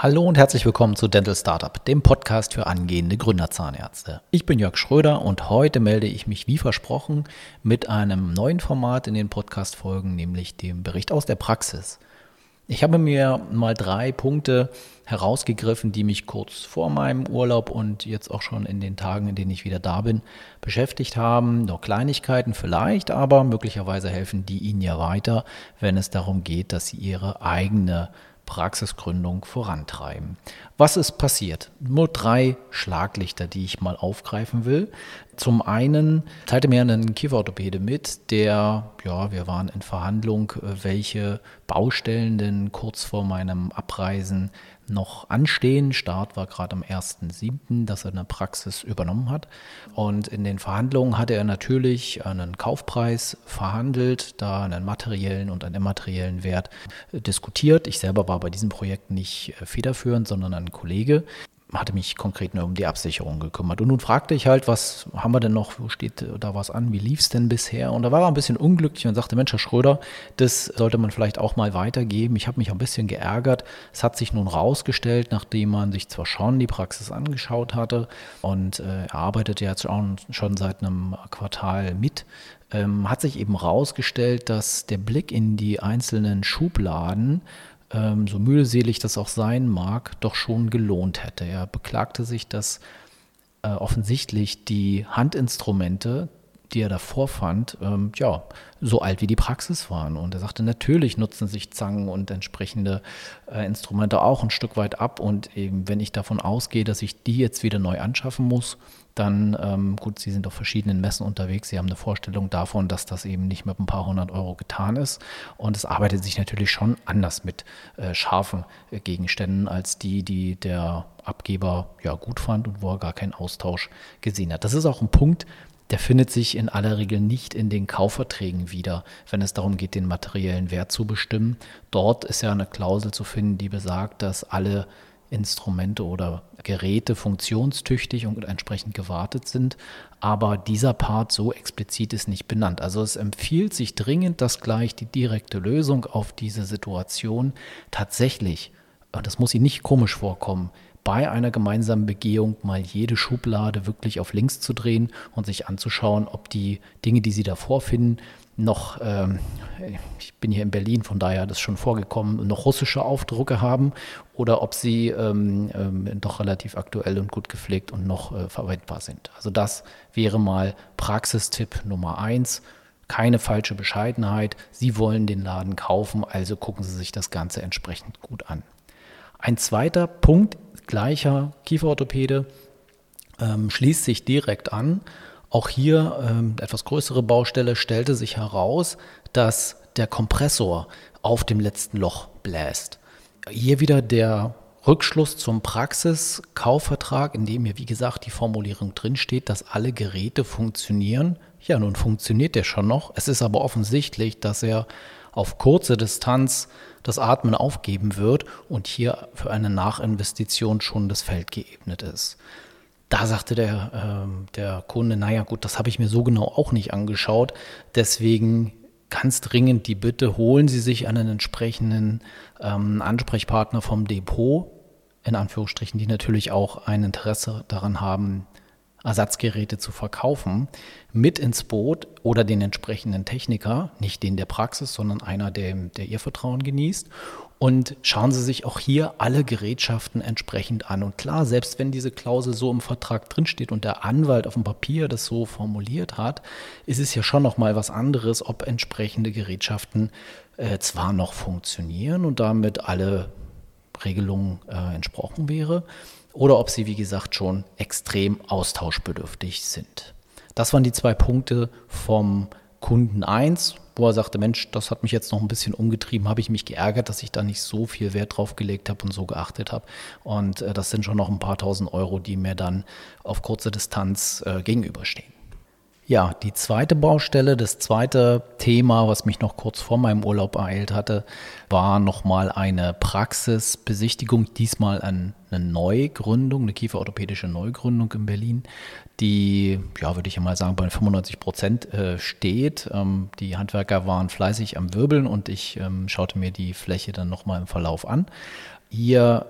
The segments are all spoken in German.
Hallo und herzlich willkommen zu Dental Startup, dem Podcast für angehende Gründerzahnärzte. Ich bin Jörg Schröder und heute melde ich mich wie versprochen mit einem neuen Format in den Podcast-Folgen, nämlich dem Bericht aus der Praxis. Ich habe mir mal drei Punkte herausgegriffen, die mich kurz vor meinem Urlaub und jetzt auch schon in den Tagen, in denen ich wieder da bin, beschäftigt haben. Noch Kleinigkeiten vielleicht, aber möglicherweise helfen die Ihnen ja weiter, wenn es darum geht, dass Sie Ihre eigene Praxisgründung vorantreiben. Was ist passiert? Nur drei Schlaglichter, die ich mal aufgreifen will. Zum einen teilte mir ein Kieferorthopäde mit, der, ja, wir waren in Verhandlung, welche Baustellen denn kurz vor meinem Abreisen noch anstehen. Start war gerade am 1.7., dass er eine Praxis übernommen hat. Und in den Verhandlungen hatte er natürlich einen Kaufpreis verhandelt, da einen materiellen und einen immateriellen Wert diskutiert. Ich selber war bei diesem Projekt nicht federführend, sondern ein Kollege hatte mich konkret nur um die Absicherung gekümmert. Und nun fragte ich halt, was haben wir denn noch, wo steht da was an, wie lief es denn bisher? Und da war er ein bisschen unglücklich und sagte, Mensch, Herr Schröder, das sollte man vielleicht auch mal weitergeben. Ich habe mich ein bisschen geärgert. Es hat sich nun rausgestellt, nachdem man sich zwar schon die Praxis angeschaut hatte und äh, er arbeitet ja jetzt schon, schon seit einem Quartal mit, ähm, hat sich eben rausgestellt, dass der Blick in die einzelnen Schubladen ähm, so mühselig das auch sein mag, doch schon gelohnt hätte. Er beklagte sich, dass äh, offensichtlich die Handinstrumente, die er davor fand, ähm, ja, so alt wie die Praxis waren. Und er sagte, natürlich nutzen sich Zangen und entsprechende äh, Instrumente auch ein Stück weit ab. Und eben, wenn ich davon ausgehe, dass ich die jetzt wieder neu anschaffen muss, dann, ähm, gut, Sie sind auf verschiedenen Messen unterwegs, Sie haben eine Vorstellung davon, dass das eben nicht mit ein paar hundert Euro getan ist. Und es arbeitet sich natürlich schon anders mit äh, scharfen äh, Gegenständen als die, die der Abgeber ja gut fand und wo er gar keinen Austausch gesehen hat. Das ist auch ein Punkt, der findet sich in aller Regel nicht in den Kaufverträgen wieder, wenn es darum geht, den materiellen Wert zu bestimmen. Dort ist ja eine Klausel zu finden, die besagt, dass alle Instrumente oder Geräte funktionstüchtig und entsprechend gewartet sind. Aber dieser Part so explizit ist nicht benannt. Also es empfiehlt sich dringend, dass gleich die direkte Lösung auf diese Situation tatsächlich, und das muss Ihnen nicht komisch vorkommen, bei einer gemeinsamen Begehung mal jede Schublade wirklich auf links zu drehen und sich anzuschauen, ob die Dinge, die Sie da vorfinden, noch, ähm, ich bin hier in Berlin, von daher das schon vorgekommen, noch russische Aufdrucke haben oder ob sie ähm, ähm, doch relativ aktuell und gut gepflegt und noch äh, verwendbar sind. Also das wäre mal Praxistipp Nummer eins. Keine falsche Bescheidenheit. Sie wollen den Laden kaufen, also gucken Sie sich das Ganze entsprechend gut an. Ein zweiter Punkt gleicher Kieferorthopäde ähm, schließt sich direkt an. Auch hier ähm, etwas größere Baustelle stellte sich heraus, dass der Kompressor auf dem letzten Loch bläst. Hier wieder der Rückschluss zum Praxiskaufvertrag, in dem hier, wie gesagt, die Formulierung drinsteht, dass alle Geräte funktionieren. Ja, nun funktioniert der schon noch. Es ist aber offensichtlich, dass er auf kurze Distanz das Atmen aufgeben wird und hier für eine Nachinvestition schon das Feld geebnet ist. Da sagte der, äh, der Kunde, naja gut, das habe ich mir so genau auch nicht angeschaut. Deswegen ganz dringend die Bitte, holen Sie sich einen entsprechenden ähm, Ansprechpartner vom Depot, in Anführungsstrichen, die natürlich auch ein Interesse daran haben, Ersatzgeräte zu verkaufen, mit ins Boot oder den entsprechenden Techniker, nicht den der Praxis, sondern einer, der, der ihr Vertrauen genießt. Und schauen Sie sich auch hier alle Gerätschaften entsprechend an. Und klar, selbst wenn diese Klausel so im Vertrag drinsteht und der Anwalt auf dem Papier das so formuliert hat, ist es ja schon noch mal was anderes, ob entsprechende Gerätschaften äh, zwar noch funktionieren und damit alle Regelungen äh, entsprochen wäre, oder ob sie, wie gesagt, schon extrem austauschbedürftig sind. Das waren die zwei Punkte vom Kunden 1, wo er sagte, Mensch, das hat mich jetzt noch ein bisschen umgetrieben, habe ich mich geärgert, dass ich da nicht so viel Wert drauf gelegt habe und so geachtet habe. Und äh, das sind schon noch ein paar tausend Euro, die mir dann auf kurze Distanz äh, gegenüberstehen. Ja, die zweite Baustelle, das zweite Thema, was mich noch kurz vor meinem Urlaub ereilt hatte, war nochmal eine Praxisbesichtigung, diesmal eine Neugründung, eine kieferorthopädische Neugründung in Berlin, die, ja, würde ich mal sagen, bei 95 Prozent äh, steht. Ähm, die Handwerker waren fleißig am Wirbeln und ich ähm, schaute mir die Fläche dann nochmal im Verlauf an. Hier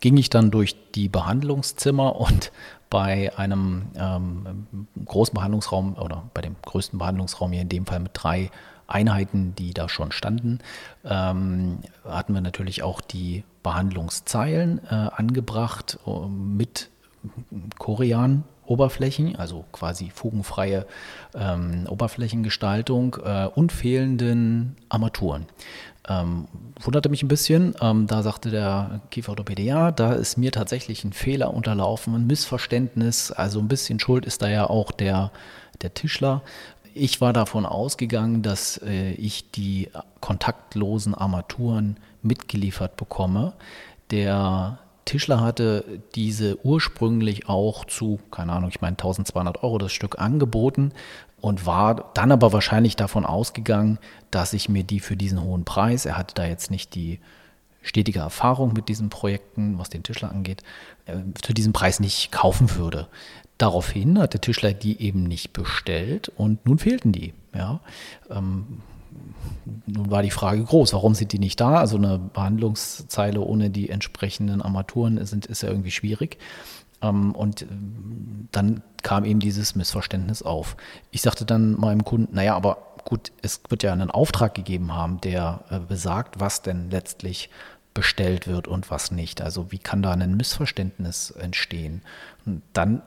ging ich dann durch die Behandlungszimmer und bei einem ähm, großen Behandlungsraum oder bei dem größten Behandlungsraum hier in dem Fall mit drei Einheiten, die da schon standen, ähm, hatten wir natürlich auch die Behandlungszeilen äh, angebracht äh, mit Korean Oberflächen, also quasi fugenfreie ähm, Oberflächengestaltung äh, und fehlenden Armaturen. Ähm, wunderte mich ein bisschen. Ähm, da sagte der Kieferorthopäde, ja, da ist mir tatsächlich ein Fehler unterlaufen, ein Missverständnis. Also ein bisschen Schuld ist da ja auch der, der Tischler. Ich war davon ausgegangen, dass äh, ich die kontaktlosen Armaturen mitgeliefert bekomme. Der Tischler hatte diese ursprünglich auch zu, keine Ahnung, ich meine 1200 Euro das Stück angeboten und war dann aber wahrscheinlich davon ausgegangen, dass ich mir die für diesen hohen Preis, er hatte da jetzt nicht die stetige Erfahrung mit diesen Projekten, was den Tischler angeht, äh, zu diesem Preis nicht kaufen würde. Daraufhin hat der Tischler die eben nicht bestellt und nun fehlten die. Ja. Ähm, nun war die Frage groß, warum sind die nicht da? Also eine Behandlungszeile ohne die entsprechenden Armaturen sind, ist ja irgendwie schwierig. Ähm, und äh, dann kam eben dieses Missverständnis auf. Ich sagte dann meinem Kunden, naja, aber gut, es wird ja einen Auftrag gegeben haben, der äh, besagt, was denn letztlich bestellt wird und was nicht. Also wie kann da ein Missverständnis entstehen? Und dann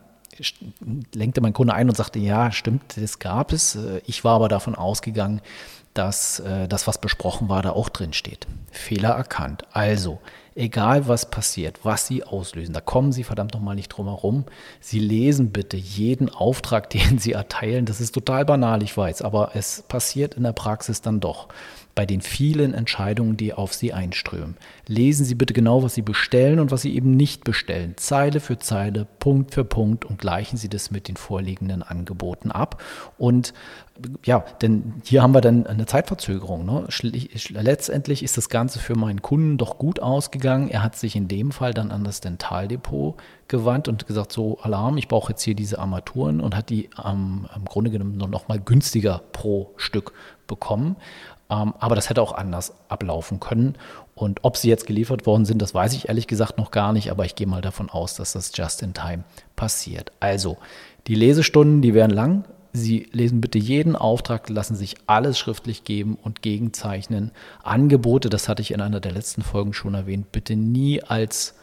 lenkte mein Kunde ein und sagte, ja, stimmt, das gab es. Äh, ich war aber davon ausgegangen, dass äh, das, was besprochen war, da auch drin steht. Fehler erkannt. Also, egal was passiert, was Sie auslösen, da kommen Sie verdammt nochmal nicht drum herum. Sie lesen bitte jeden Auftrag, den Sie erteilen. Das ist total banal, ich weiß, aber es passiert in der Praxis dann doch bei den vielen Entscheidungen, die auf Sie einströmen. Lesen Sie bitte genau, was Sie bestellen und was Sie eben nicht bestellen. Zeile für Zeile, Punkt für Punkt und gleichen Sie das mit den vorliegenden Angeboten ab. Und ja, denn hier haben wir dann eine Zeitverzögerung. Ne? Letztendlich ist das Ganze für meinen Kunden doch gut ausgegangen. Er hat sich in dem Fall dann an das Dentaldepot gewandt und gesagt, so Alarm, ich brauche jetzt hier diese Armaturen und hat die ähm, im Grunde genommen noch mal günstiger pro Stück bekommen. Ähm, aber das hätte auch anders ablaufen können. Und ob sie jetzt geliefert worden sind, das weiß ich ehrlich gesagt noch gar nicht, aber ich gehe mal davon aus, dass das just in time passiert. Also, die Lesestunden, die werden lang. Sie lesen bitte jeden Auftrag, lassen sich alles schriftlich geben und gegenzeichnen. Angebote, das hatte ich in einer der letzten Folgen schon erwähnt, bitte nie als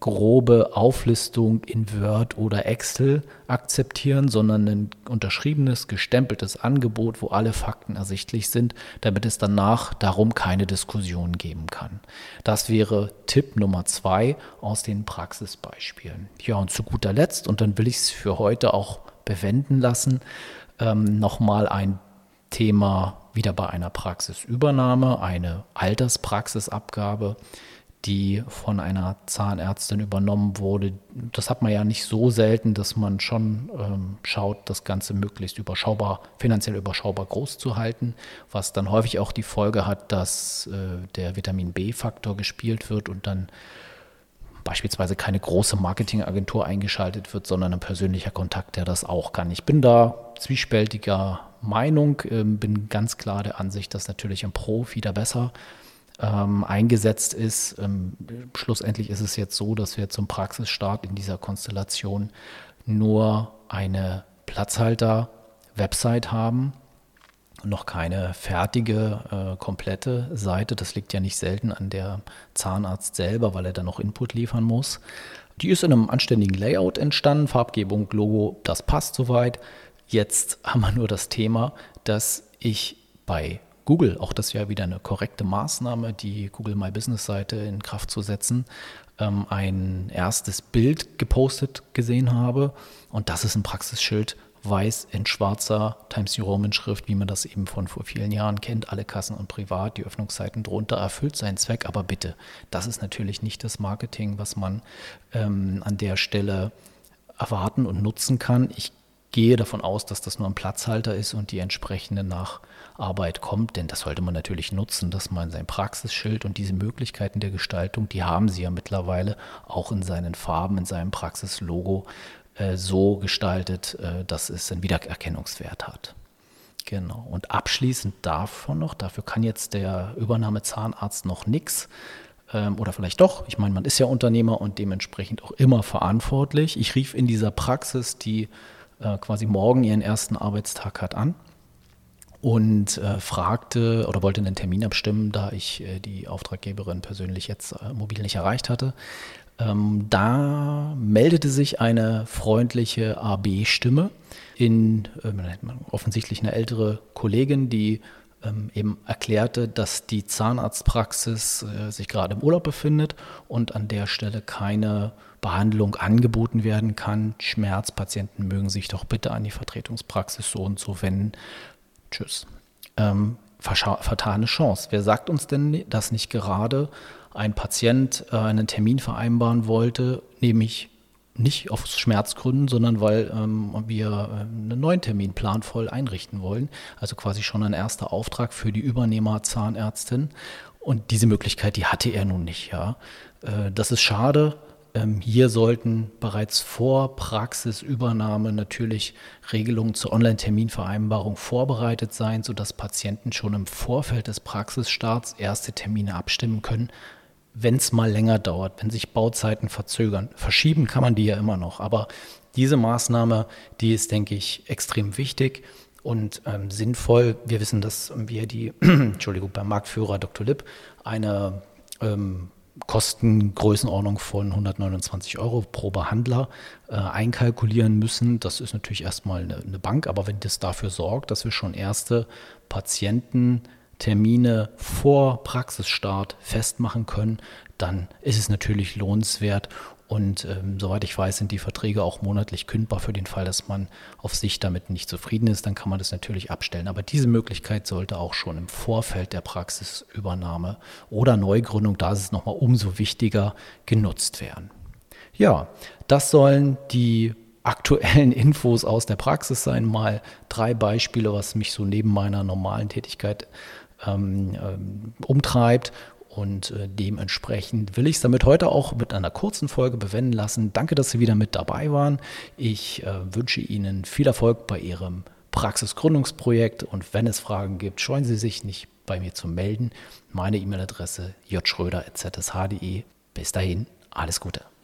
grobe Auflistung in Word oder Excel akzeptieren, sondern ein unterschriebenes, gestempeltes Angebot, wo alle Fakten ersichtlich sind, damit es danach darum keine Diskussion geben kann. Das wäre Tipp Nummer zwei aus den Praxisbeispielen. Ja, und zu guter Letzt, und dann will ich es für heute auch bewenden lassen, ähm, nochmal ein Thema wieder bei einer Praxisübernahme, eine Alterspraxisabgabe die von einer Zahnärztin übernommen wurde. Das hat man ja nicht so selten, dass man schon ähm, schaut, das Ganze möglichst überschaubar, finanziell überschaubar groß zu halten, was dann häufig auch die Folge hat, dass äh, der Vitamin B-Faktor gespielt wird und dann beispielsweise keine große Marketingagentur eingeschaltet wird, sondern ein persönlicher Kontakt, der das auch kann. Ich bin da zwiespältiger Meinung, äh, bin ganz klar der Ansicht, dass natürlich ein Profi da besser ähm, eingesetzt ist. Ähm, schlussendlich ist es jetzt so, dass wir zum Praxisstart in dieser Konstellation nur eine Platzhalter-Website haben noch keine fertige, äh, komplette Seite. Das liegt ja nicht selten an der Zahnarzt selber, weil er dann noch Input liefern muss. Die ist in einem anständigen Layout entstanden, Farbgebung, Logo, das passt soweit. Jetzt haben wir nur das Thema, dass ich bei Google, auch das ja wieder eine korrekte Maßnahme, die Google My Business Seite in Kraft zu setzen, ähm, ein erstes Bild gepostet gesehen habe. Und das ist ein Praxisschild, weiß in schwarzer Times New Roman Schrift, wie man das eben von vor vielen Jahren kennt, alle Kassen und privat, die Öffnungszeiten drunter, erfüllt seinen Zweck. Aber bitte, das ist natürlich nicht das Marketing, was man ähm, an der Stelle erwarten und nutzen kann. Ich gehe davon aus, dass das nur ein Platzhalter ist und die entsprechende Nacharbeit kommt, denn das sollte man natürlich nutzen, dass man sein Praxisschild und diese Möglichkeiten der Gestaltung, die haben sie ja mittlerweile auch in seinen Farben, in seinem Praxislogo äh, so gestaltet, äh, dass es einen Wiedererkennungswert hat. Genau. Und abschließend davon noch, dafür kann jetzt der Übernahmezahnarzt noch nichts. ähm, oder vielleicht doch. Ich meine, man ist ja Unternehmer und dementsprechend auch immer verantwortlich. Ich rief in dieser Praxis, die äh, quasi morgen ihren ersten Arbeitstag hat, an und äh, fragte oder wollte einen Termin abstimmen, da ich äh, die Auftraggeberin persönlich jetzt äh, mobil nicht erreicht hatte. Ähm, da meldete sich eine freundliche AB-Stimme in äh, offensichtlich eine ältere Kollegin, die ähm, eben erklärte, dass die Zahnarztpraxis äh, sich gerade im Urlaub befindet und an der Stelle keine Behandlung angeboten werden kann. Schmerzpatienten mögen sich doch bitte an die Vertretungspraxis so und so wenden. Tschüss. Ähm, vertane Chance. Wer sagt uns denn, dass nicht gerade ein Patient äh, einen Termin vereinbaren wollte, nämlich nicht aus Schmerzgründen, sondern weil ähm, wir äh, einen neuen Termin planvoll einrichten wollen. Also quasi schon ein erster Auftrag für die Übernehmer-Zahnärztin. Und diese Möglichkeit, die hatte er nun nicht. Ja. Äh, das ist schade. Ähm, hier sollten bereits vor Praxisübernahme natürlich Regelungen zur Online-Terminvereinbarung vorbereitet sein, sodass Patienten schon im Vorfeld des Praxisstarts erste Termine abstimmen können, wenn es mal länger dauert, wenn sich Bauzeiten verzögern. Verschieben kann man die ja immer noch, aber diese Maßnahme, die ist, denke ich, extrem wichtig und ähm, sinnvoll. Wir wissen, dass wir die, Entschuldigung, beim Marktführer Dr. Lipp eine ähm, Kostengrößenordnung von 129 Euro pro Behandler äh, einkalkulieren müssen. Das ist natürlich erstmal eine, eine Bank, aber wenn das dafür sorgt, dass wir schon erste Patienten Termine vor Praxisstart festmachen können, dann ist es natürlich lohnenswert. Und ähm, soweit ich weiß, sind die Verträge auch monatlich kündbar für den Fall, dass man auf sich damit nicht zufrieden ist. Dann kann man das natürlich abstellen. Aber diese Möglichkeit sollte auch schon im Vorfeld der Praxisübernahme oder Neugründung, da ist es nochmal umso wichtiger, genutzt werden. Ja, das sollen die aktuellen Infos aus der Praxis sein. Mal drei Beispiele, was mich so neben meiner normalen Tätigkeit ähm, umtreibt. Und äh, dementsprechend will ich es damit heute auch mit einer kurzen Folge bewenden lassen. Danke, dass Sie wieder mit dabei waren. Ich äh, wünsche Ihnen viel Erfolg bei Ihrem Praxisgründungsprojekt und wenn es Fragen gibt, scheuen Sie sich nicht bei mir zu melden. Meine E-Mail-Adresse jschröder.zsh.de. Bis dahin, alles Gute.